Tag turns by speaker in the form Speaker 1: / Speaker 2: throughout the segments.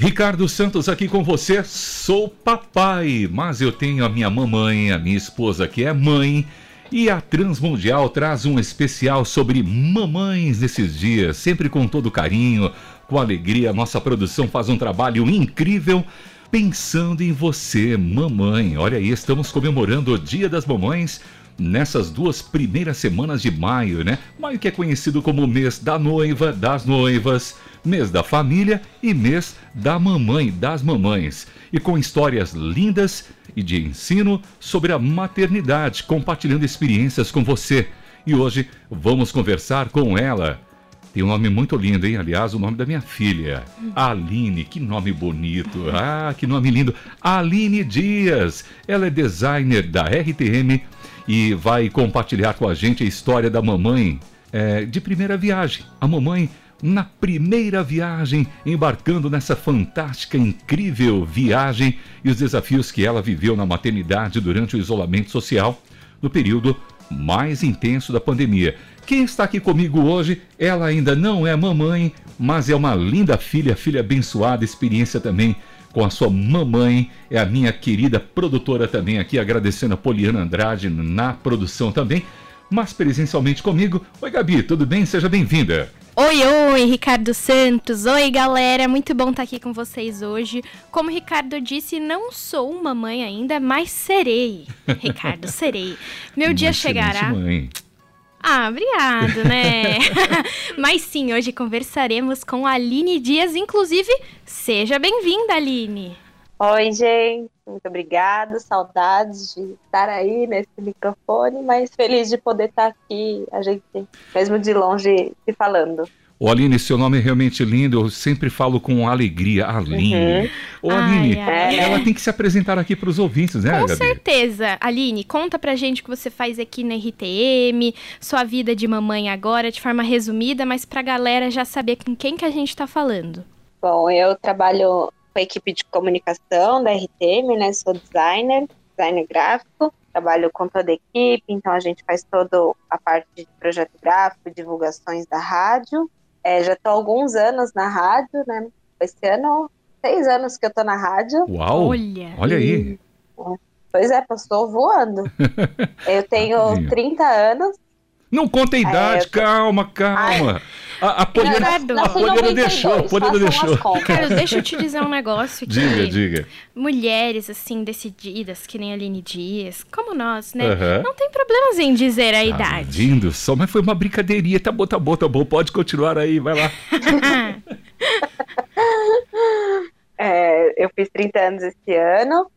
Speaker 1: Ricardo Santos aqui com você. Sou papai, mas eu tenho a minha mamãe, a minha esposa que é mãe. E a Transmundial traz um especial sobre mamães nesses dias, sempre com todo carinho, com alegria. Nossa produção faz um trabalho incrível pensando em você, mamãe. Olha aí, estamos comemorando o Dia das Mamães nessas duas primeiras semanas de maio, né? Maio que é conhecido como mês da noiva, das noivas, mês da família e mês da mamãe, das mamães. E com histórias lindas e de ensino sobre a maternidade, compartilhando experiências com você. E hoje vamos conversar com ela. Tem um nome muito lindo, hein? Aliás, o nome da minha filha. Aline, que nome bonito. Ah, que nome lindo. Aline Dias. Ela é designer da RTM e vai compartilhar com a gente a história da mamãe é, de primeira viagem. A mamãe na primeira viagem, embarcando nessa fantástica, incrível viagem e os desafios que ela viveu na maternidade durante o isolamento social no período mais intenso da pandemia. Quem está aqui comigo hoje, ela ainda não é mamãe, mas é uma linda filha, filha abençoada, experiência também com a sua mamãe, é a minha querida produtora também aqui, agradecendo a Poliana Andrade na produção também, mas presencialmente comigo. Oi, Gabi, tudo bem? Seja bem-vinda.
Speaker 2: Oi, oi, Ricardo Santos. Oi, galera. Muito bom estar aqui com vocês hoje. Como o Ricardo disse, não sou mamãe ainda, mas serei. Ricardo, serei. Meu dia chegará. Mãe. Ah, obrigado, né? Mas sim, hoje conversaremos com a Aline Dias, inclusive, seja bem-vinda, Aline.
Speaker 3: Oi, gente, muito obrigada, saudades de estar aí nesse microfone, mas feliz de poder estar aqui, a gente, mesmo de longe, se falando.
Speaker 1: Ô Aline, seu nome é realmente lindo, eu sempre falo com alegria, Aline. Uhum. Ô Aline, ai, ai. ela tem que se apresentar aqui para os ouvintes, né,
Speaker 2: Com
Speaker 1: Gabi?
Speaker 2: certeza. Aline, conta pra gente o que você faz aqui na RTM, sua vida de mamãe agora, de forma resumida, mas pra galera já saber com quem que a gente tá falando.
Speaker 3: Bom, eu trabalho com a equipe de comunicação da RTM, né, sou designer, designer gráfico, trabalho com toda a equipe, então a gente faz toda a parte de projeto gráfico, divulgações da rádio, é, já estou há alguns anos na rádio, né? Esse ano, seis anos que eu estou na rádio.
Speaker 1: Uau! Olha, olha aí.
Speaker 3: Pois é, passou voando. eu tenho 30 anos.
Speaker 1: Não conta a é, idade, é, calma, calma. Ai. A, a Poliana, a Poliana deixou, a Poliana deixou.
Speaker 2: Cara, deixa eu te dizer um negócio aqui.
Speaker 1: Diga, diga.
Speaker 2: Mulheres, assim, decididas, que nem a Aline Dias, como nós, né? Uhum. Não tem problemas em dizer a tá idade.
Speaker 1: Lindo, só, mas foi uma brincadeirinha. Tá bom, tá bom, tá bom. Pode continuar aí, vai lá.
Speaker 3: é, eu fiz 30 anos esse ano.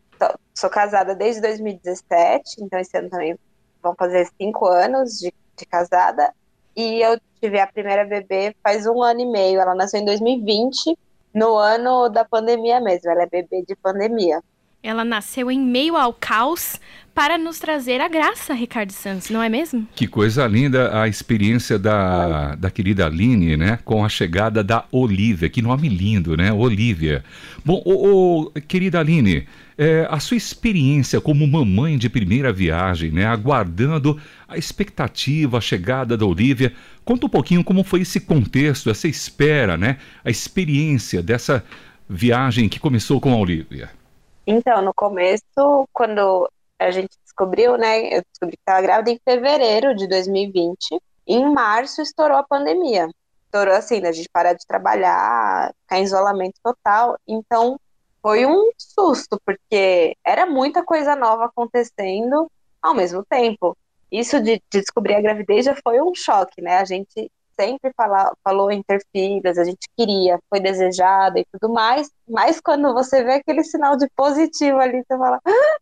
Speaker 3: Sou casada desde 2017, então esse ano também vão fazer cinco anos de, de casada. E eu tive a primeira bebê faz um ano e meio. Ela nasceu em 2020, no ano da pandemia mesmo. Ela é bebê de pandemia.
Speaker 2: Ela nasceu em meio ao caos para nos trazer a graça, Ricardo Santos, não é mesmo?
Speaker 1: Que coisa linda a experiência da, da querida Aline, né? Com a chegada da Olivia. Que nome lindo, né? Olivia. Bom, ô, ô, querida Aline, é, a sua experiência como mamãe de primeira viagem, né? Aguardando a expectativa, a chegada da Olivia. Conta um pouquinho como foi esse contexto, essa espera, né? A experiência dessa viagem que começou com a Olivia.
Speaker 3: Então, no começo, quando a gente descobriu, né? Eu descobri que estava grávida em fevereiro de 2020. Em março estourou a pandemia. Estourou assim, da gente parar de trabalhar, ficar em isolamento total. Então, foi um susto, porque era muita coisa nova acontecendo ao mesmo tempo. Isso de, de descobrir a gravidez já foi um choque, né? A gente sempre fala, falou em ter a gente queria, foi desejada e tudo mais, mas quando você vê aquele sinal de positivo ali, você fala, ah,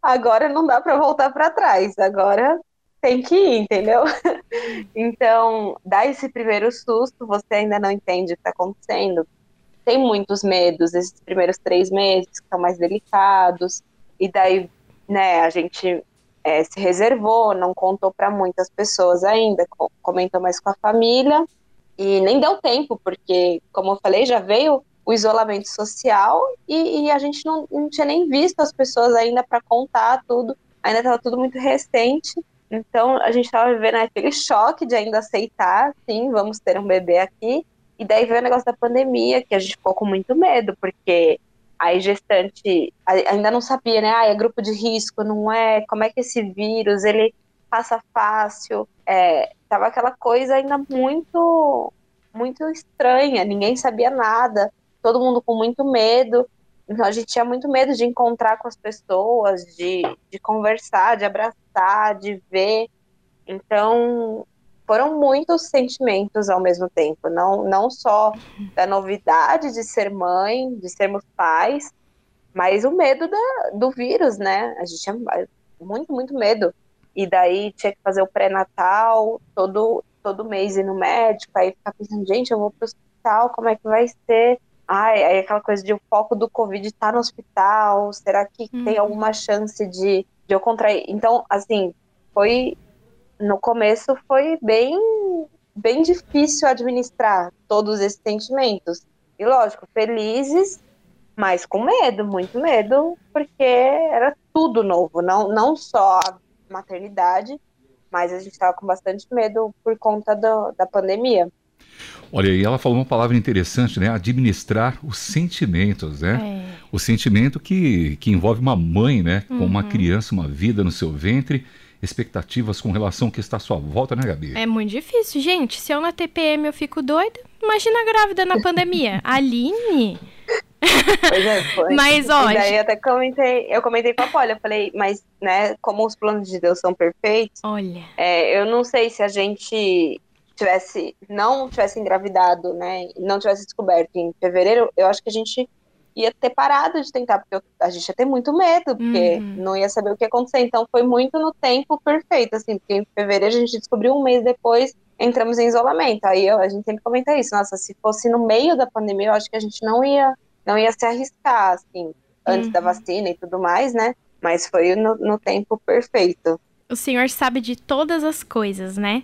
Speaker 3: agora não dá para voltar para trás, agora tem que ir, entendeu? então, dá esse primeiro susto, você ainda não entende o que está acontecendo, tem muitos medos, esses primeiros três meses que são mais delicados, e daí, né, a gente é, se reservou, não contou para muitas pessoas ainda, comentou mais com a família e nem deu tempo, porque, como eu falei, já veio o isolamento social e, e a gente não, não, tinha nem visto as pessoas ainda para contar tudo, ainda estava tudo muito recente. Então a gente estava vivendo aquele choque de ainda aceitar, sim, vamos ter um bebê aqui. E daí veio o negócio da pandemia, que a gente ficou com muito medo, porque aí gestante ainda não sabia, né? Ah, é grupo de risco, não é? Como é que esse vírus, ele passa fácil? É, tava aquela coisa ainda muito, muito estranha, ninguém sabia nada, todo mundo com muito medo. Então a gente tinha muito medo de encontrar com as pessoas, de, de conversar, de abraçar, de ver. Então foram muitos sentimentos ao mesmo tempo, não, não só da novidade de ser mãe, de sermos pais, mas o medo da, do vírus, né? A gente tinha muito, muito medo. E daí tinha que fazer o pré-natal todo, todo mês ir no médico, aí ficar pensando, gente, eu vou pro hospital, como é que vai ser? Ai, aí aquela coisa de o foco do Covid estar tá no hospital, será que uhum. tem alguma chance de, de eu contrair? Então, assim, foi no começo foi bem bem difícil administrar todos esses sentimentos. E lógico, felizes, mas com medo, muito medo, porque era tudo novo, não, não só a maternidade, mas a gente estava com bastante medo por conta do, da pandemia.
Speaker 1: Olha, e ela falou uma palavra interessante, né? Administrar os sentimentos, né? É. O sentimento que, que envolve uma mãe, né? Com uhum. uma criança, uma vida no seu ventre expectativas com relação ao que está à sua volta, né, Gabi?
Speaker 2: É muito difícil, gente. Se eu na TPM eu fico doida, imagina grávida na pandemia. Aline.
Speaker 3: Pois é, foi. Mas. E daí eu até comentei, eu comentei com a Polly, eu falei, mas, né, como os planos de Deus são perfeitos,
Speaker 2: olha.
Speaker 3: É, eu não sei se a gente tivesse, não tivesse engravidado, né, não tivesse descoberto em fevereiro, eu acho que a gente ia ter parado de tentar, porque a gente ia ter muito medo, porque uhum. não ia saber o que ia acontecer. Então foi muito no tempo perfeito, assim, porque em fevereiro a gente descobriu um mês depois, entramos em isolamento. Aí eu, a gente sempre comenta isso, nossa, se fosse no meio da pandemia, eu acho que a gente não ia, não ia se arriscar, assim, antes uhum. da vacina e tudo mais, né? Mas foi no, no tempo perfeito.
Speaker 2: O senhor sabe de todas as coisas, né?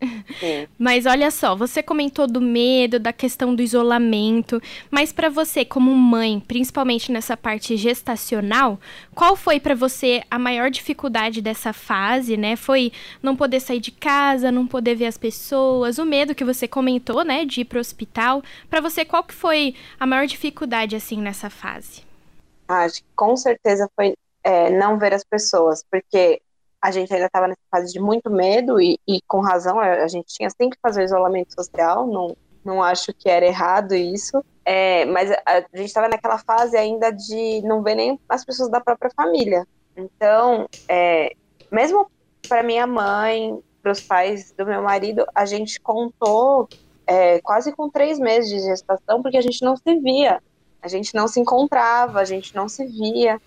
Speaker 2: Mas olha só, você comentou do medo, da questão do isolamento, mas para você como mãe, principalmente nessa parte gestacional, qual foi para você a maior dificuldade dessa fase, né? Foi não poder sair de casa, não poder ver as pessoas, o medo que você comentou, né, de ir pro hospital. Para você, qual que foi a maior dificuldade assim nessa fase?
Speaker 3: Acho que com certeza foi é, não ver as pessoas, porque a gente ainda estava nessa fase de muito medo e, e, com razão, a gente tinha sempre que fazer o isolamento social, não, não acho que era errado isso, é, mas a, a gente estava naquela fase ainda de não ver nem as pessoas da própria família. Então, é, mesmo para minha mãe, para os pais do meu marido, a gente contou é, quase com três meses de gestação, porque a gente não se via, a gente não se encontrava, a gente não se via.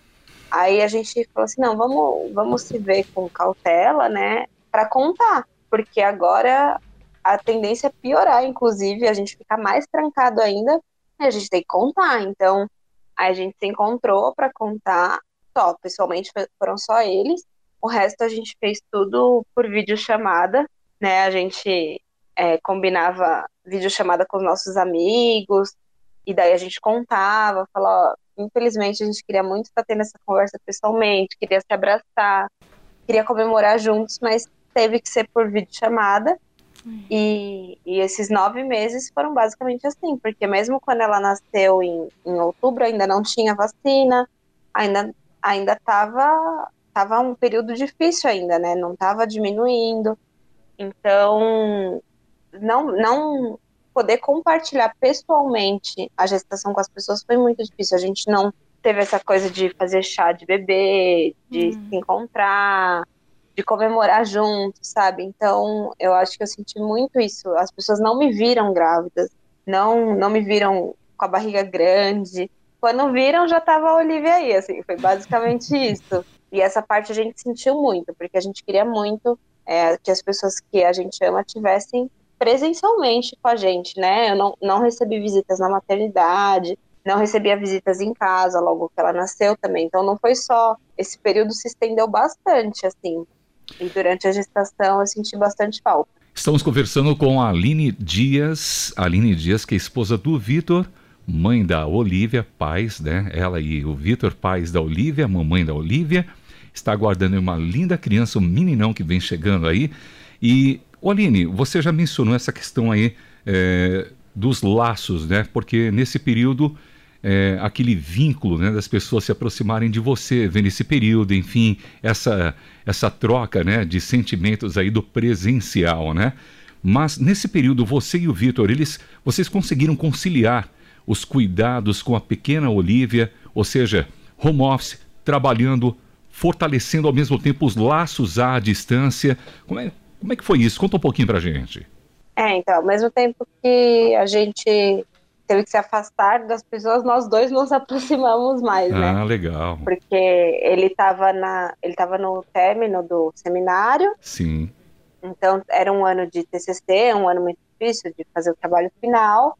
Speaker 3: Aí a gente falou assim, não, vamos, vamos se ver com cautela, né, para contar, porque agora a tendência é piorar, inclusive, a gente fica mais trancado ainda, e a gente tem que contar. Então, a gente se encontrou para contar, só, pessoalmente foram só eles, o resto a gente fez tudo por videochamada, né, a gente é, combinava videochamada com os nossos amigos, e daí a gente contava, falava, infelizmente, a gente queria muito estar tendo essa conversa pessoalmente, queria se abraçar, queria comemorar juntos, mas teve que ser por videochamada. E, e esses nove meses foram basicamente assim, porque mesmo quando ela nasceu em, em outubro, ainda não tinha vacina, ainda ainda estava tava um período difícil ainda, né? Não estava diminuindo. Então, não, não poder compartilhar pessoalmente a gestação com as pessoas foi muito difícil. A gente não teve essa coisa de fazer chá de bebê, de uhum. se encontrar, de comemorar juntos, sabe? Então, eu acho que eu senti muito isso. As pessoas não me viram grávidas, não, não me viram com a barriga grande. Quando viram, já tava a Olivia aí, assim, foi basicamente isso. E essa parte a gente sentiu muito, porque a gente queria muito é, que as pessoas que a gente ama tivessem presencialmente com a gente, né? Eu não, não recebi visitas na maternidade, não recebia visitas em casa logo que ela nasceu também. Então não foi só esse período se estendeu bastante assim. E durante a gestação eu senti bastante falta.
Speaker 1: Estamos conversando com a Aline Dias, Aline Dias, que é esposa do Vitor, mãe da Olivia, pais, né? Ela e o Vitor, pais da Olivia, mamãe da Olivia, está aguardando uma linda criança, um meninão que vem chegando aí. E Aline, você já mencionou essa questão aí é, dos laços, né? Porque nesse período é, aquele vínculo né, das pessoas se aproximarem de você, vendo esse período, enfim, essa, essa troca né, de sentimentos aí do presencial, né? Mas nesse período, você e o Vitor, eles, vocês conseguiram conciliar os cuidados com a pequena Olivia, ou seja, home office, trabalhando, fortalecendo ao mesmo tempo os laços à distância. Como é, como é que foi isso? Conta um pouquinho pra gente.
Speaker 3: É, então, ao mesmo tempo que a gente teve que se afastar das pessoas, nós dois nos aproximamos mais,
Speaker 1: ah,
Speaker 3: né?
Speaker 1: Ah, legal.
Speaker 3: Porque ele estava na, ele estava no término do seminário.
Speaker 1: Sim.
Speaker 3: Então era um ano de TCC, um ano muito difícil de fazer o trabalho final.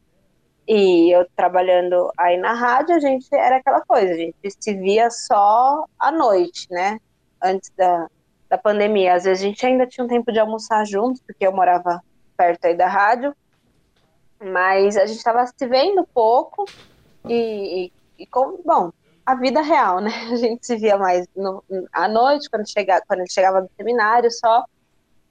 Speaker 3: E eu trabalhando aí na rádio, a gente era aquela coisa, a gente se via só à noite, né? Antes da, da pandemia. Às vezes a gente ainda tinha um tempo de almoçar juntos, porque eu morava perto aí da rádio. Mas a gente estava se vendo pouco e, e, e com, bom, a vida real, né? A gente se via mais no, à noite, quando, chega, quando ele chegava do seminário só.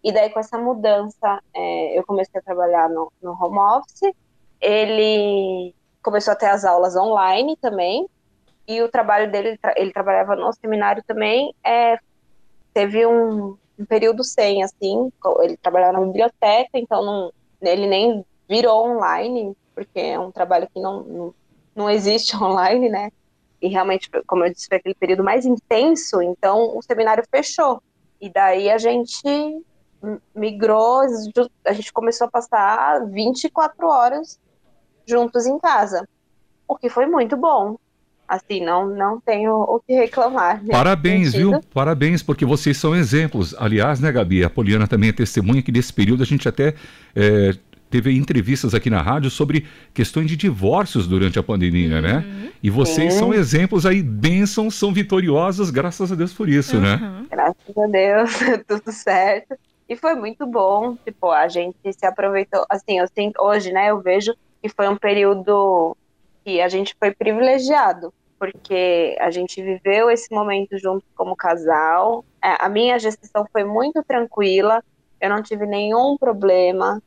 Speaker 3: E daí, com essa mudança, é, eu comecei a trabalhar no, no home office. Ele começou a ter as aulas online também. E o trabalho dele, ele trabalhava no seminário também. É, teve um, um, período sem, assim. Ele trabalhava na biblioteca, então não, ele nem virou online, porque é um trabalho que não, não, não existe online, né? E realmente, como eu disse, foi aquele período mais intenso, então o seminário fechou. E daí a gente migrou, a gente começou a passar 24 horas juntos em casa, o que foi muito bom. Assim, não, não tenho o que reclamar.
Speaker 1: Parabéns, viu? Parabéns, porque vocês são exemplos. Aliás, né, Gabi? A Poliana também é testemunha que nesse período a gente até é, teve entrevistas aqui na rádio sobre questões de divórcios durante a pandemia, né? uhum. né? E vocês são exemplos aí, bênçãos, são vitoriosas, graças a Deus por isso, né? uhum.
Speaker 3: né? Graças a Deus, tudo certo. E foi muito bom, tipo, a gente se aproveitou, assim, eu sinto, hoje, né, eu vejo que foi um período que a gente foi privilegiado, porque a gente viveu esse momento junto como casal. É, a minha gestação foi muito tranquila, eu não tive nenhum problema,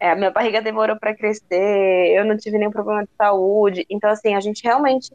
Speaker 3: é, a minha barriga demorou para crescer, eu não tive nenhum problema de saúde. Então, assim, a gente realmente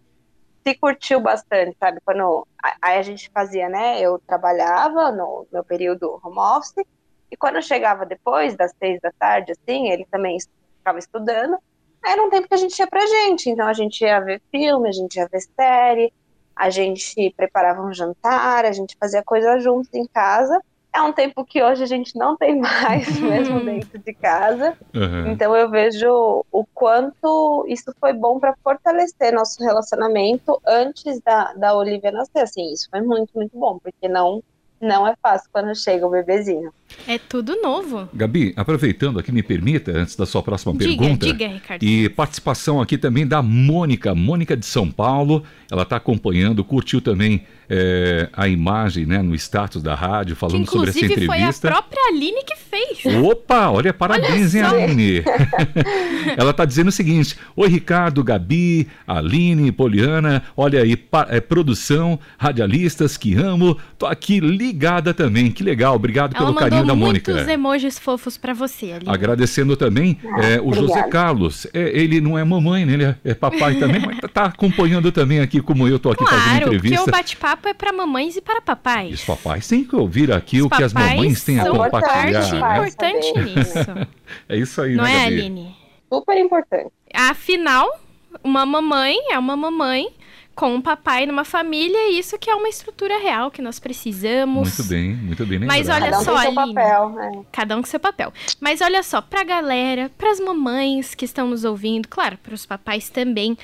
Speaker 3: se curtiu bastante, sabe? Quando aí a gente fazia, né? Eu trabalhava no meu período home office, e quando chegava depois das seis da tarde, assim, ele também estava estudando, era um tempo que a gente ia pra gente. Então a gente ia ver filme, a gente ia ver série, a gente preparava um jantar, a gente fazia coisas juntos em casa é um tempo que hoje a gente não tem mais, mesmo dentro de casa. Uhum. Então eu vejo o quanto isso foi bom para fortalecer nosso relacionamento antes da, da Olivia nascer. Assim, isso foi muito, muito bom, porque não não é fácil quando chega o bebezinho.
Speaker 2: É tudo novo.
Speaker 1: Gabi, aproveitando aqui, me permita, antes da sua próxima diga, pergunta.
Speaker 2: Diga, Ricardo.
Speaker 1: E participação aqui também da Mônica, Mônica de São Paulo. Ela está acompanhando, curtiu também é, a imagem né, no status da rádio, falando sobre essa entrevista.
Speaker 2: foi a própria Aline que fez.
Speaker 1: Opa, olha, parabéns, olha hein, Aline? Ela está dizendo o seguinte: Oi, Ricardo, Gabi, Aline, Poliana, olha aí, é, produção, radialistas que amo, tô aqui ligada também. Que legal, obrigado Ela pelo carinho da Mônica.
Speaker 2: muitos emojis fofos para você, Aline.
Speaker 1: Agradecendo também é, o José Carlos. É, ele não é mamãe, né? Ele é, é papai também, mas está acompanhando também aqui, como eu tô aqui
Speaker 2: claro,
Speaker 1: fazendo entrevista.
Speaker 2: Porque o bate-papo é para mamães e para papais.
Speaker 1: Os papais têm que ouvir aqui Os o que as mamães têm a compartilhar.
Speaker 2: Parte né? importante nisso.
Speaker 1: é isso aí,
Speaker 2: Não
Speaker 1: né,
Speaker 2: é,
Speaker 1: Gabi?
Speaker 2: Aline?
Speaker 3: Super importante.
Speaker 2: Afinal, uma mamãe é uma mamãe com um papai numa família, e isso que é uma estrutura real que nós precisamos.
Speaker 1: Muito bem, muito bem.
Speaker 2: Mas olha
Speaker 3: Cada um
Speaker 2: só,
Speaker 3: seu papel, né?
Speaker 2: Cada um com seu papel. Mas olha só, pra galera, pras mamães que estão nos ouvindo, claro, pros papais também,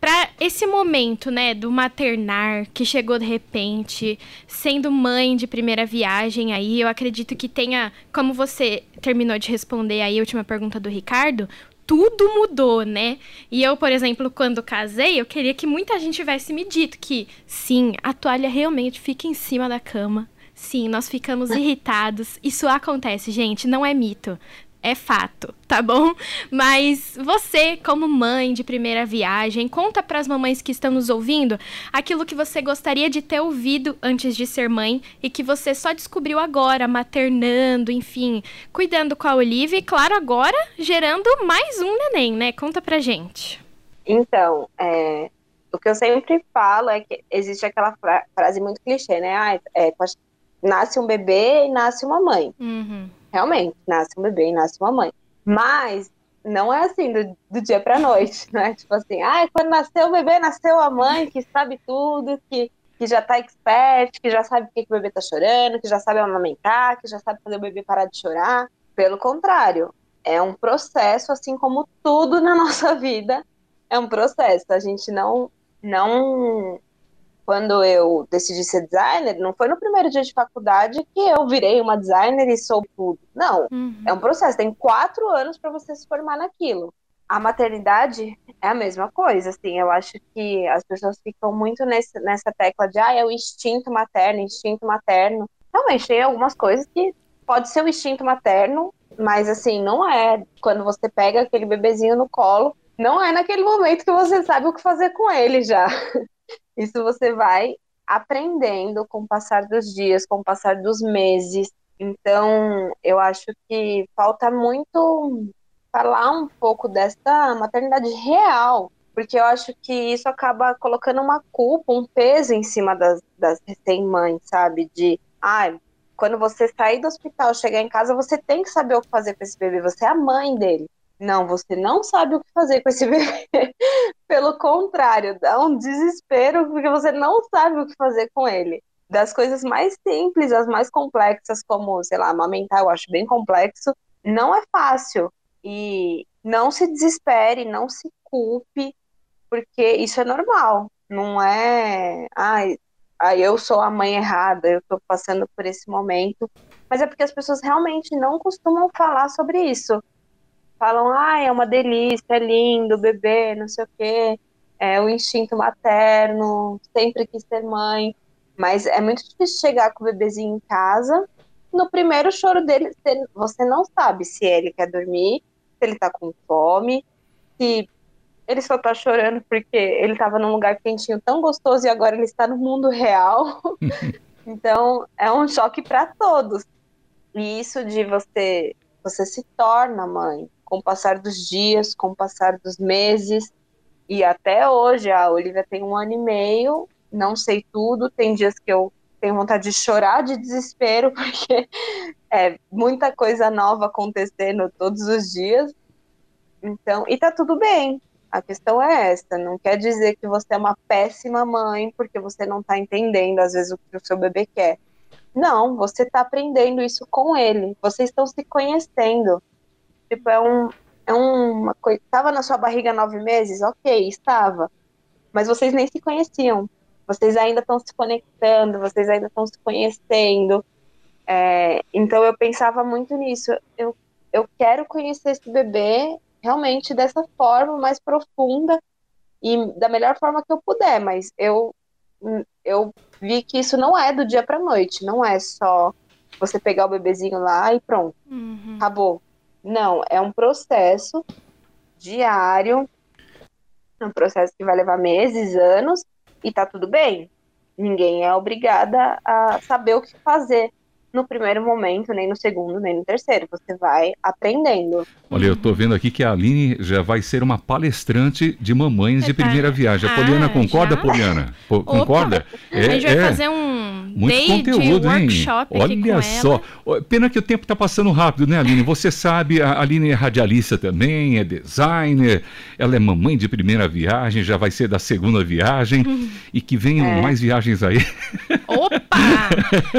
Speaker 2: para esse momento, né, do maternar que chegou de repente, sendo mãe de primeira viagem aí, eu acredito que tenha, como você terminou de responder aí a última pergunta do Ricardo, tudo mudou, né? E eu, por exemplo, quando casei, eu queria que muita gente tivesse me dito que sim, a toalha realmente fica em cima da cama. Sim, nós ficamos irritados. Isso acontece, gente, não é mito. É fato, tá bom? Mas você, como mãe de primeira viagem, conta para as mamães que estão nos ouvindo aquilo que você gostaria de ter ouvido antes de ser mãe e que você só descobriu agora, maternando, enfim, cuidando com a Olivia e, claro, agora gerando mais um neném, né? Conta pra gente.
Speaker 3: Então, é, o que eu sempre falo é que existe aquela fra frase muito clichê, né? Ah, é, nasce um bebê e nasce uma mãe.
Speaker 2: Uhum.
Speaker 3: Realmente, nasce um bebê e nasce uma mãe. Mas não é assim do, do dia para noite, né? Tipo assim, ah, quando nasceu o bebê, nasceu a mãe que sabe tudo, que, que já tá expert, que já sabe o que, que o bebê tá chorando, que já sabe amamentar, que já sabe fazer o bebê parar de chorar. Pelo contrário, é um processo, assim como tudo na nossa vida é um processo. A gente não não quando eu decidi ser designer, não foi no primeiro dia de faculdade que eu virei uma designer e sou tudo. Não, uhum. é um processo. Tem quatro anos para você se formar naquilo. A maternidade é a mesma coisa, assim. Eu acho que as pessoas ficam muito nesse, nessa tecla de, ah, é o instinto materno, instinto materno. Realmente, tem algumas coisas que pode ser o instinto materno, mas assim, não é. Quando você pega aquele bebezinho no colo, não é naquele momento que você sabe o que fazer com ele já. Isso você vai aprendendo com o passar dos dias, com o passar dos meses. Então, eu acho que falta muito falar um pouco dessa maternidade real, porque eu acho que isso acaba colocando uma culpa, um peso em cima das, das recém-mães, sabe? De, ah, quando você sair do hospital, chegar em casa, você tem que saber o que fazer com esse bebê, você é a mãe dele. Não, você não sabe o que fazer com esse bebê. Pelo contrário, dá um desespero porque você não sabe o que fazer com ele. Das coisas mais simples às mais complexas, como, sei lá, amamentar, eu acho bem complexo, não é fácil. E não se desespere, não se culpe, porque isso é normal. Não é, ai, ai eu sou a mãe errada, eu tô passando por esse momento. Mas é porque as pessoas realmente não costumam falar sobre isso falam, ah, é uma delícia, é lindo, bebê, não sei o quê, é o instinto materno, sempre quis ser mãe. Mas é muito difícil chegar com o bebezinho em casa. No primeiro choro dele, você não sabe se ele quer dormir, se ele tá com fome, se ele só tá chorando porque ele tava num lugar quentinho tão gostoso e agora ele está no mundo real. então, é um choque para todos. E isso de você você se torna mãe com o passar dos dias, com o passar dos meses. E até hoje, a Olivia tem um ano e meio, não sei tudo, tem dias que eu tenho vontade de chorar de desespero, porque é muita coisa nova acontecendo todos os dias. Então, e tá tudo bem. A questão é essa, não quer dizer que você é uma péssima mãe porque você não tá entendendo às vezes o que o seu bebê quer. Não, você tá aprendendo isso com ele. Vocês estão se conhecendo. Tipo, é, um, é uma coisa. Estava na sua barriga nove meses? Ok, estava. Mas vocês nem se conheciam. Vocês ainda estão se conectando, vocês ainda estão se conhecendo. É, então eu pensava muito nisso. Eu, eu quero conhecer esse bebê realmente dessa forma mais profunda e da melhor forma que eu puder, mas eu eu vi que isso não é do dia para noite, não é só você pegar o bebezinho lá e pronto, uhum. acabou. Não, é um processo diário, um processo que vai levar meses, anos, e tá tudo bem. Ninguém é obrigada a saber o que fazer no primeiro momento, nem no segundo, nem no terceiro. Você vai aprendendo.
Speaker 1: Olha, eu tô vendo aqui que a Aline já vai ser uma palestrante de mamães de primeira viagem. A Poliana ah, concorda, já? Poliana? concorda?
Speaker 2: É, a gente vai é. fazer um muito day conteúdo, hein?
Speaker 1: Olha só. Ela. Pena que o tempo está passando rápido, né, Aline? Você sabe, a Aline é radialista também, é designer, ela é mamãe de primeira viagem, já vai ser da segunda viagem, hum. e que venham é. mais viagens aí.
Speaker 2: Opa!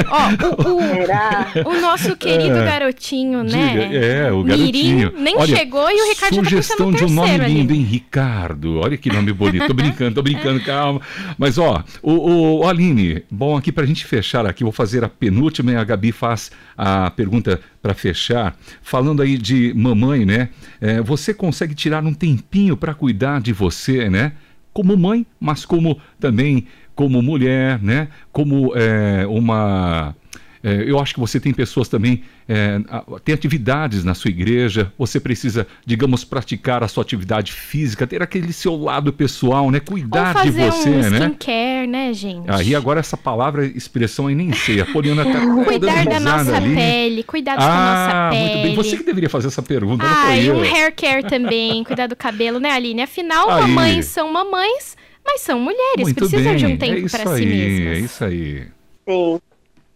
Speaker 2: Ó, o, o, o nosso querido é, garotinho, né?
Speaker 1: Diga, é, o garotinho.
Speaker 2: Mirim nem Olha, chegou e o Ricardo já tá
Speaker 1: Sugestão de um nome lindo, hein? Ricardo. Olha que nome bonito. Tô brincando, tô brincando, calma. Mas, ó, o, o Aline, bom, aqui pra gente fechar aqui, vou fazer a penúltima e a Gabi faz a pergunta para fechar. Falando aí de mamãe, né? É, você consegue tirar um tempinho para cuidar de você, né? Como mãe, mas como também como mulher, né? Como é, uma É, eu acho que você tem pessoas também, é, tem atividades na sua igreja, você precisa, digamos, praticar a sua atividade física, ter aquele seu lado pessoal, né? Cuidar de você,
Speaker 2: um
Speaker 1: né?
Speaker 2: skincare, né, gente?
Speaker 1: Aí agora essa palavra, expressão aí nem sei. A Poliana tá
Speaker 2: Cuidar da nossa ali. pele, cuidar da
Speaker 1: ah,
Speaker 2: nossa pele.
Speaker 1: Muito bem. Você que deveria fazer essa pergunta,
Speaker 2: ah,
Speaker 1: não foi
Speaker 2: e
Speaker 1: eu.
Speaker 2: um hair care também, cuidar do cabelo, né, Aline? Afinal, aí. mamães são mamães, mas são mulheres,
Speaker 1: muito
Speaker 2: precisam
Speaker 1: bem.
Speaker 2: de um tempo
Speaker 1: é
Speaker 2: para si mesmas.
Speaker 1: É isso aí.
Speaker 3: Sim.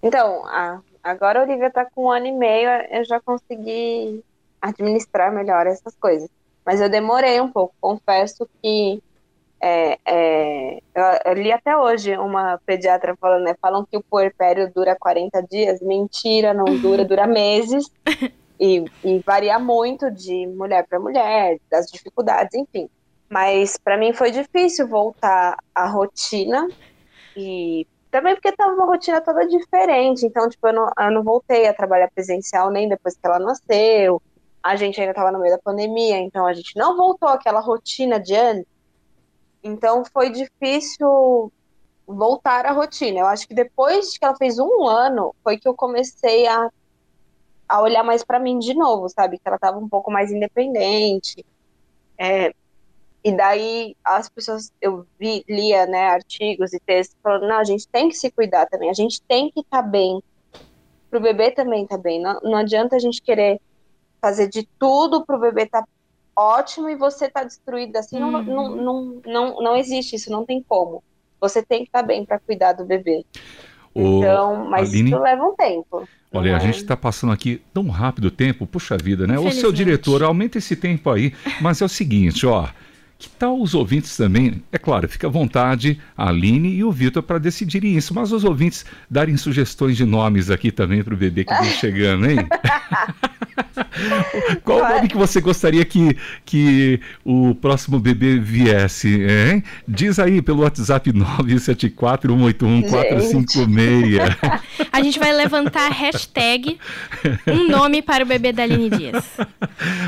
Speaker 3: Então, a, agora a Olivia tá com um ano e meio, eu já consegui administrar melhor essas coisas. Mas eu demorei um pouco, confesso que é, é, eu, eu, li até hoje uma pediatra falando, né? Falam que o puerpério dura 40 dias. Mentira, não dura, dura meses. E, e varia muito de mulher para mulher, das dificuldades, enfim. Mas para mim foi difícil voltar à rotina e também porque estava uma rotina toda diferente. Então, tipo, eu não, eu não voltei a trabalhar presencial nem depois que ela nasceu. A gente ainda estava no meio da pandemia, então a gente não voltou àquela rotina de antes. Então foi difícil voltar à rotina. Eu acho que depois que ela fez um ano, foi que eu comecei a, a olhar mais para mim de novo, sabe? Que ela estava um pouco mais independente. É, e daí as pessoas, eu vi, lia né, artigos e textos falando, não, a gente tem que se cuidar também, a gente tem que estar tá bem, pro bebê também tá bem. Não, não adianta a gente querer fazer de tudo pro bebê estar tá ótimo e você tá destruída assim, uhum. não, não, não, não, não existe isso, não tem como. Você tem que estar tá bem para cuidar do bebê. O... Então, mas Aline... isso leva um tempo.
Speaker 1: Olha, a é? gente está passando aqui tão rápido o tempo, puxa vida, né? O seu diretor, aumenta esse tempo aí. Mas é o seguinte, ó. Que tal os ouvintes também? É claro, fica à vontade a Aline e o Vitor para decidirem isso, mas os ouvintes darem sugestões de nomes aqui também para o bebê que vem chegando, hein? Qual o nome que você gostaria que, que o próximo bebê viesse? Hein? Diz aí pelo WhatsApp 974-181-456.
Speaker 2: A gente vai levantar a hashtag um nome para o bebê da Aline Dias.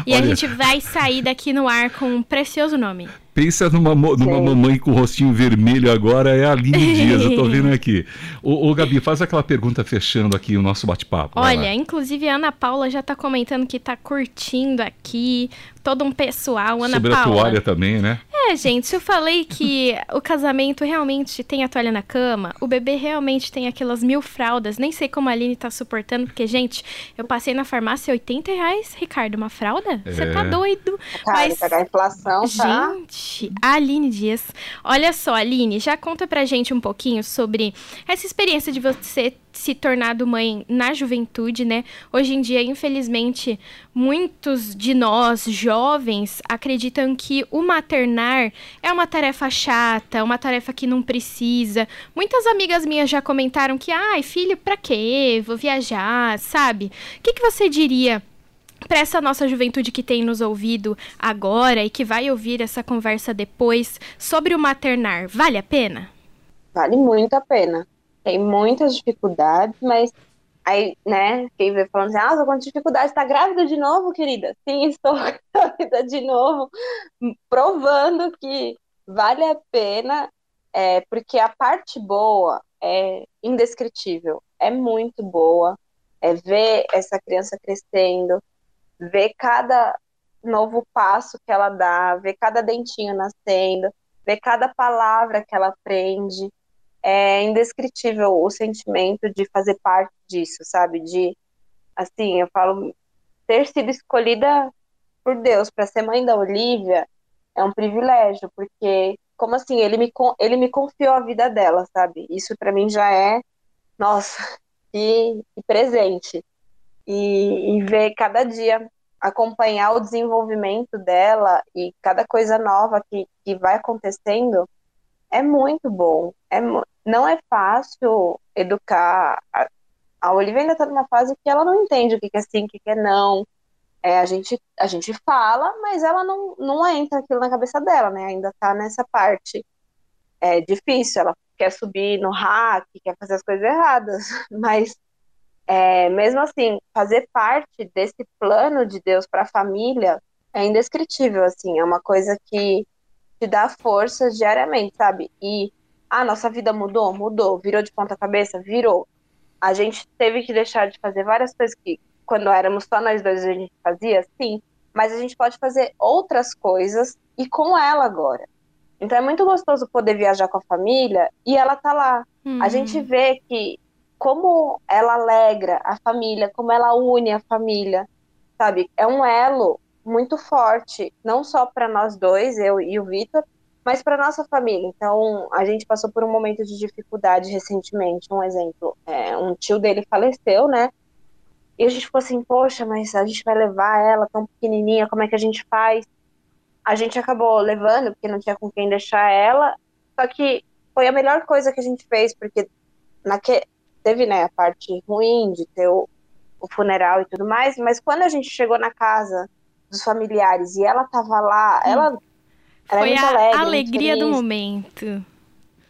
Speaker 2: E Olha... a gente vai sair daqui no ar com um precioso nome.
Speaker 1: に Pensa numa, numa mamãe com o rostinho vermelho agora, é a Aline Dias, eu tô vendo aqui. Ô, ô, Gabi, faz aquela pergunta fechando aqui o nosso bate-papo.
Speaker 2: Olha, inclusive a Ana Paula já tá comentando que tá curtindo aqui, todo um pessoal. Ana
Speaker 1: Sobre
Speaker 2: Paula.
Speaker 1: a toalha também, né?
Speaker 2: É, gente, se eu falei que o casamento realmente tem a toalha na cama, o bebê realmente tem aquelas mil fraldas. Nem sei como a Aline tá suportando, porque, gente, eu passei na farmácia 80 reais, Ricardo, uma fralda? Você é. tá doido?
Speaker 3: Cara, Mas, a inflação,
Speaker 2: tá? Gente, a Aline Dias. Olha só, Aline, já conta pra gente um pouquinho sobre essa experiência de você se tornado mãe na juventude, né? Hoje em dia, infelizmente, muitos de nós jovens acreditam que o maternar é uma tarefa chata, uma tarefa que não precisa. Muitas amigas minhas já comentaram que, ai, filho, pra quê? Vou viajar, sabe? O que, que você diria? Para essa nossa juventude que tem nos ouvido agora e que vai ouvir essa conversa depois sobre o maternar, vale a pena?
Speaker 3: Vale muito a pena tem muitas dificuldades, mas aí, né, quem vê falando assim, ah, tô com dificuldade, tá grávida de novo, querida? Sim, estou grávida de novo, provando que vale a pena, é, porque a parte boa é indescritível, é muito boa, é ver essa criança crescendo, ver cada novo passo que ela dá, ver cada dentinho nascendo, ver cada palavra que ela aprende, é indescritível o sentimento de fazer parte disso, sabe? De, assim, eu falo, ter sido escolhida por Deus para ser mãe da Olivia é um privilégio, porque, como assim, ele me, ele me confiou a vida dela, sabe? Isso para mim já é, nossa, que, que presente. E, e ver cada dia acompanhar o desenvolvimento dela e cada coisa nova que, que vai acontecendo é muito bom. É, não é fácil educar. A, a Olivia ainda está numa fase que ela não entende o que, que é sim, o que, que é não. É, a, gente, a gente fala, mas ela não, não entra aquilo na cabeça dela, né? Ainda está nessa parte é difícil. Ela quer subir no hack, quer fazer as coisas erradas, mas é, mesmo assim, fazer parte desse plano de Deus para a família é indescritível, assim, é uma coisa que te dá força diariamente, sabe? E a nossa vida mudou? Mudou. Virou de ponta cabeça? Virou. a gente teve que deixar de fazer várias coisas que, quando éramos só nós dois, a gente fazia, sim, mas a gente pode fazer outras coisas e com ela agora. Então é muito gostoso poder viajar com a família e ela tá lá. Uhum. A gente vê que como ela alegra a família, como ela une a família, sabe? É um elo muito forte, não só para nós dois, eu e o Vitor, mas para nossa família. Então, a gente passou por um momento de dificuldade recentemente. Um exemplo, é, um tio dele faleceu, né? E a gente ficou assim, poxa, mas a gente vai levar ela tão pequenininha, como é que a gente faz? A gente acabou levando, porque não tinha com quem deixar ela. Só que foi a melhor coisa que a gente fez, porque naque, teve né, a parte ruim de ter o, o funeral e tudo mais, mas quando a gente chegou na casa dos familiares e ela tava lá, hum. ela,
Speaker 2: foi a alegre, alegria do momento.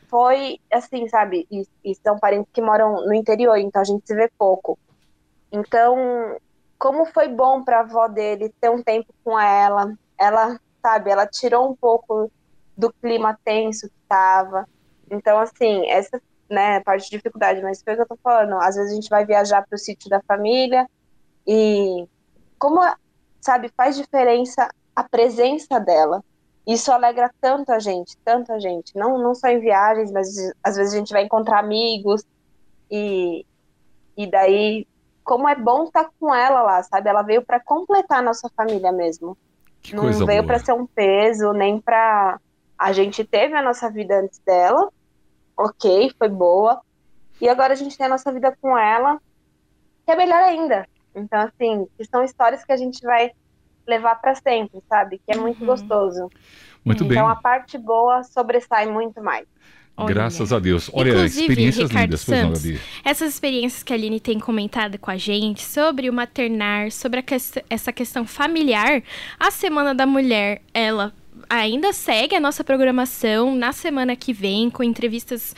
Speaker 3: Foi assim, sabe? E, e, são parentes que moram no interior, então a gente se vê pouco. Então, como foi bom para a avó dele ter um tempo com ela, ela, sabe, ela tirou um pouco do clima tenso que estava. Então, assim, essa né, parte de dificuldade, mas foi o que eu tô falando. Às vezes a gente vai viajar para o sítio da família e como, sabe, faz diferença a presença dela. Isso alegra tanto a gente, tanto a gente. Não, não só em viagens, mas às vezes a gente vai encontrar amigos e, e daí, como é bom estar tá com ela lá, sabe? Ela veio para completar a nossa família mesmo.
Speaker 1: Que
Speaker 3: não veio para ser um peso, nem para a gente teve a nossa vida antes dela, ok, foi boa. E agora a gente tem a nossa vida com ela, que é melhor ainda. Então, assim, são histórias que a gente vai levar para sempre, sabe? Que é muito uhum. gostoso.
Speaker 1: Muito
Speaker 3: então,
Speaker 1: bem.
Speaker 3: Então, a parte boa sobressai muito mais.
Speaker 1: Olha. Graças a Deus. Olha, Inclusive, experiências Ricardo lindas.
Speaker 2: Santos, não, essas experiências que a Aline tem comentado com a gente sobre o maternar, sobre que essa questão familiar, a Semana da Mulher, ela ainda segue a nossa programação na semana que vem com entrevistas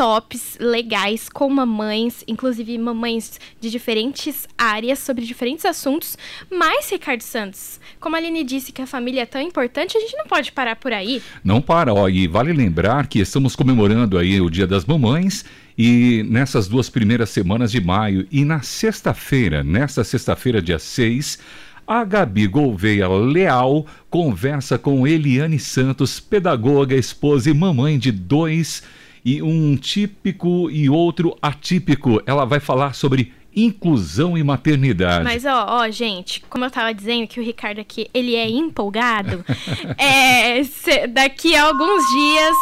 Speaker 2: tops legais com mamães, inclusive mamães de diferentes áreas sobre diferentes assuntos. Mas, Ricardo Santos, como a Aline disse que a família é tão importante, a gente não pode parar por aí.
Speaker 1: Não para, ó, e vale lembrar que estamos comemorando aí o Dia das Mamães e nessas duas primeiras semanas de maio e na sexta-feira, nesta sexta-feira, dia 6, a Gabi Gouveia Leal conversa com Eliane Santos, pedagoga, esposa e mamãe de dois, e um típico e outro atípico. Ela vai falar sobre inclusão e maternidade.
Speaker 2: Mas ó, ó, gente, como eu tava dizendo que o Ricardo aqui, ele é empolgado, é, se, daqui a alguns dias,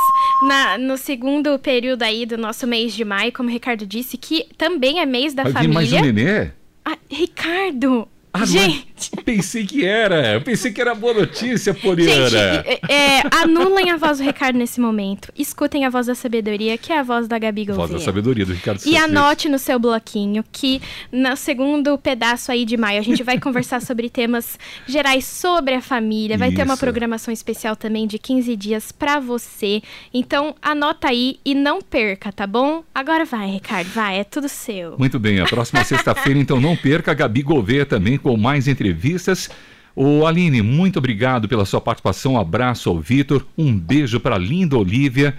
Speaker 2: na, no segundo período aí do nosso mês de maio, como o Ricardo disse, que também é mês da
Speaker 1: Vai
Speaker 2: família.
Speaker 1: mais um nenê?
Speaker 2: Ah, Ricardo,
Speaker 1: ah, Gente! Pensei que era. Eu pensei que era boa notícia, Poliana.
Speaker 2: Gente, é, anulem a voz do Ricardo nesse momento. Escutem a voz da sabedoria, que é a voz da Gabi Gouveia.
Speaker 1: Voz da sabedoria do Ricardo
Speaker 2: E anote no seu bloquinho que no segundo pedaço aí de maio a gente vai conversar sobre temas gerais sobre a família. Vai Isso. ter uma programação especial também de 15 dias para você. Então anota aí e não perca, tá bom? Agora vai, Ricardo, vai, é tudo seu.
Speaker 1: Muito bem, a próxima sexta-feira, então não perca a Gabi Gouveia também com mais entrevistas. O Aline, muito obrigado pela sua participação. Um abraço ao Vitor. Um beijo para a linda Olivia.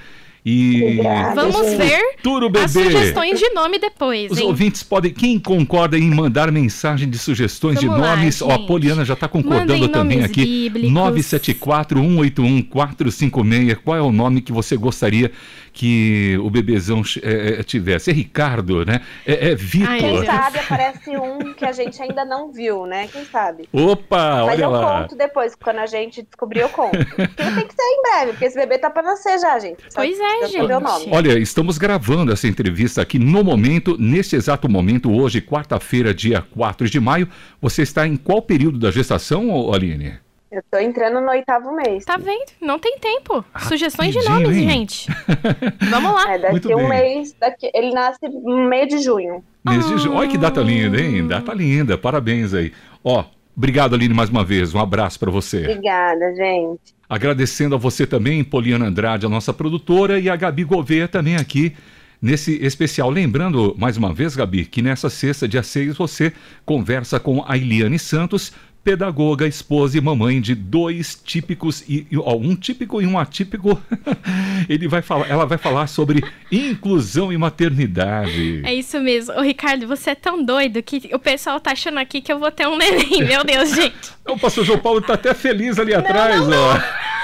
Speaker 1: E
Speaker 2: Obrigada, vamos gente. ver
Speaker 1: Futuro bebê.
Speaker 2: as sugestões de nome depois.
Speaker 1: Os ouvintes podem. Quem concorda em mandar mensagem de sugestões vamos de nomes? Lá, a Poliana já está concordando também aqui. 974-181-456. Qual é o nome que você gostaria que o bebezão é, tivesse? É Ricardo, né? É, é Vitor.
Speaker 3: Quem sabe aparece um que a gente ainda não viu, né? Quem sabe?
Speaker 1: Opa,
Speaker 3: Mas
Speaker 1: olha
Speaker 3: eu
Speaker 1: lá.
Speaker 3: conto depois, quando a gente descobrir, eu conto. Porque tem que ser em breve, porque esse bebê tá para nascer já, gente.
Speaker 2: Pois é, gente.
Speaker 1: Olha, estamos gravando essa entrevista aqui no momento, nesse exato momento, hoje, quarta-feira, dia 4 de maio. Você está em qual período da gestação, Aline?
Speaker 3: Eu tô entrando no oitavo mês.
Speaker 2: Tá vendo? Não tem tempo. Sugestões de nomes, hein? gente. Vamos lá.
Speaker 3: É, daqui Muito um bem. mês, daqui, ele nasce no meio de junho.
Speaker 1: Mês de junho. Olha que data linda, hein? Data linda. Parabéns aí. Ó, obrigado, Aline, mais uma vez. Um abraço para você.
Speaker 3: Obrigada, gente.
Speaker 1: Agradecendo a você também, Poliana Andrade, a nossa produtora, e a Gabi Gouveia também aqui nesse especial. Lembrando, mais uma vez, Gabi, que nessa sexta, dia 6, você conversa com a Eliane Santos, pedagoga, esposa e mamãe de dois típicos e ó, um típico e um atípico. Ele vai falar, ela vai falar sobre inclusão e maternidade.
Speaker 2: É isso mesmo. Ô, Ricardo, você é tão doido que o pessoal tá achando aqui que eu vou ter um neném. Meu Deus, gente.
Speaker 1: O pastor João Paulo tá até feliz ali atrás,
Speaker 2: não,
Speaker 1: ó.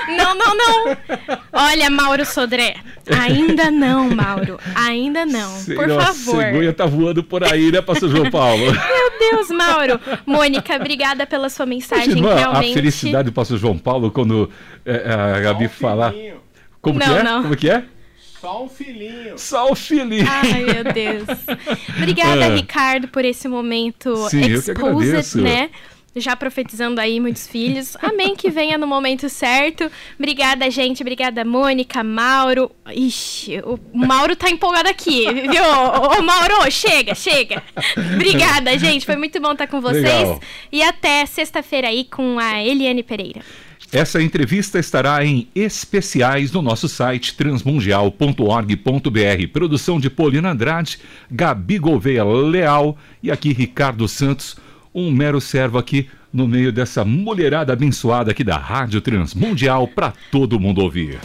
Speaker 2: Não, não, não. Olha, Mauro Sodré. Ainda não, Mauro. Ainda não. Por
Speaker 1: Nossa,
Speaker 2: favor.
Speaker 1: A cegonha tá voando por aí, né, pastor João Paulo?
Speaker 2: Meu Deus, Mauro. Mônica, obrigada pela sua mensagem.
Speaker 1: Continua
Speaker 2: Realmente.
Speaker 1: a felicidade do pastor João Paulo quando é, a Gabi falar.
Speaker 4: filhinho.
Speaker 1: Como que
Speaker 2: Não,
Speaker 1: é?
Speaker 2: não.
Speaker 1: Como que é?
Speaker 4: Só um filhinho.
Speaker 1: Só o filhinho.
Speaker 2: Ai, meu Deus. Obrigada,
Speaker 1: Ah.
Speaker 2: Ricardo, por esse momento
Speaker 1: Sim, que
Speaker 2: né? Já profetizando aí muitos filhos. Amém que venha no momento certo. Obrigada, gente. Obrigada, Mônica, Mauro. Ixi, o Mauro tá empolgado aqui, viu? Ô, Mauro, chega, chega. Obrigada, gente. Foi muito bom estar com vocês.
Speaker 1: Legal.
Speaker 2: E até sexta-feira aí com a Eliane Pereira.
Speaker 1: Essa entrevista estará em especiais no nosso site transmundial.org.br. Produção de Paulina Andrade, Gabi Gouveia Leal e aqui Ricardo Santos, um mero servo aqui no meio dessa mulherada abençoada aqui da Rádio Transmundial para todo mundo ouvir.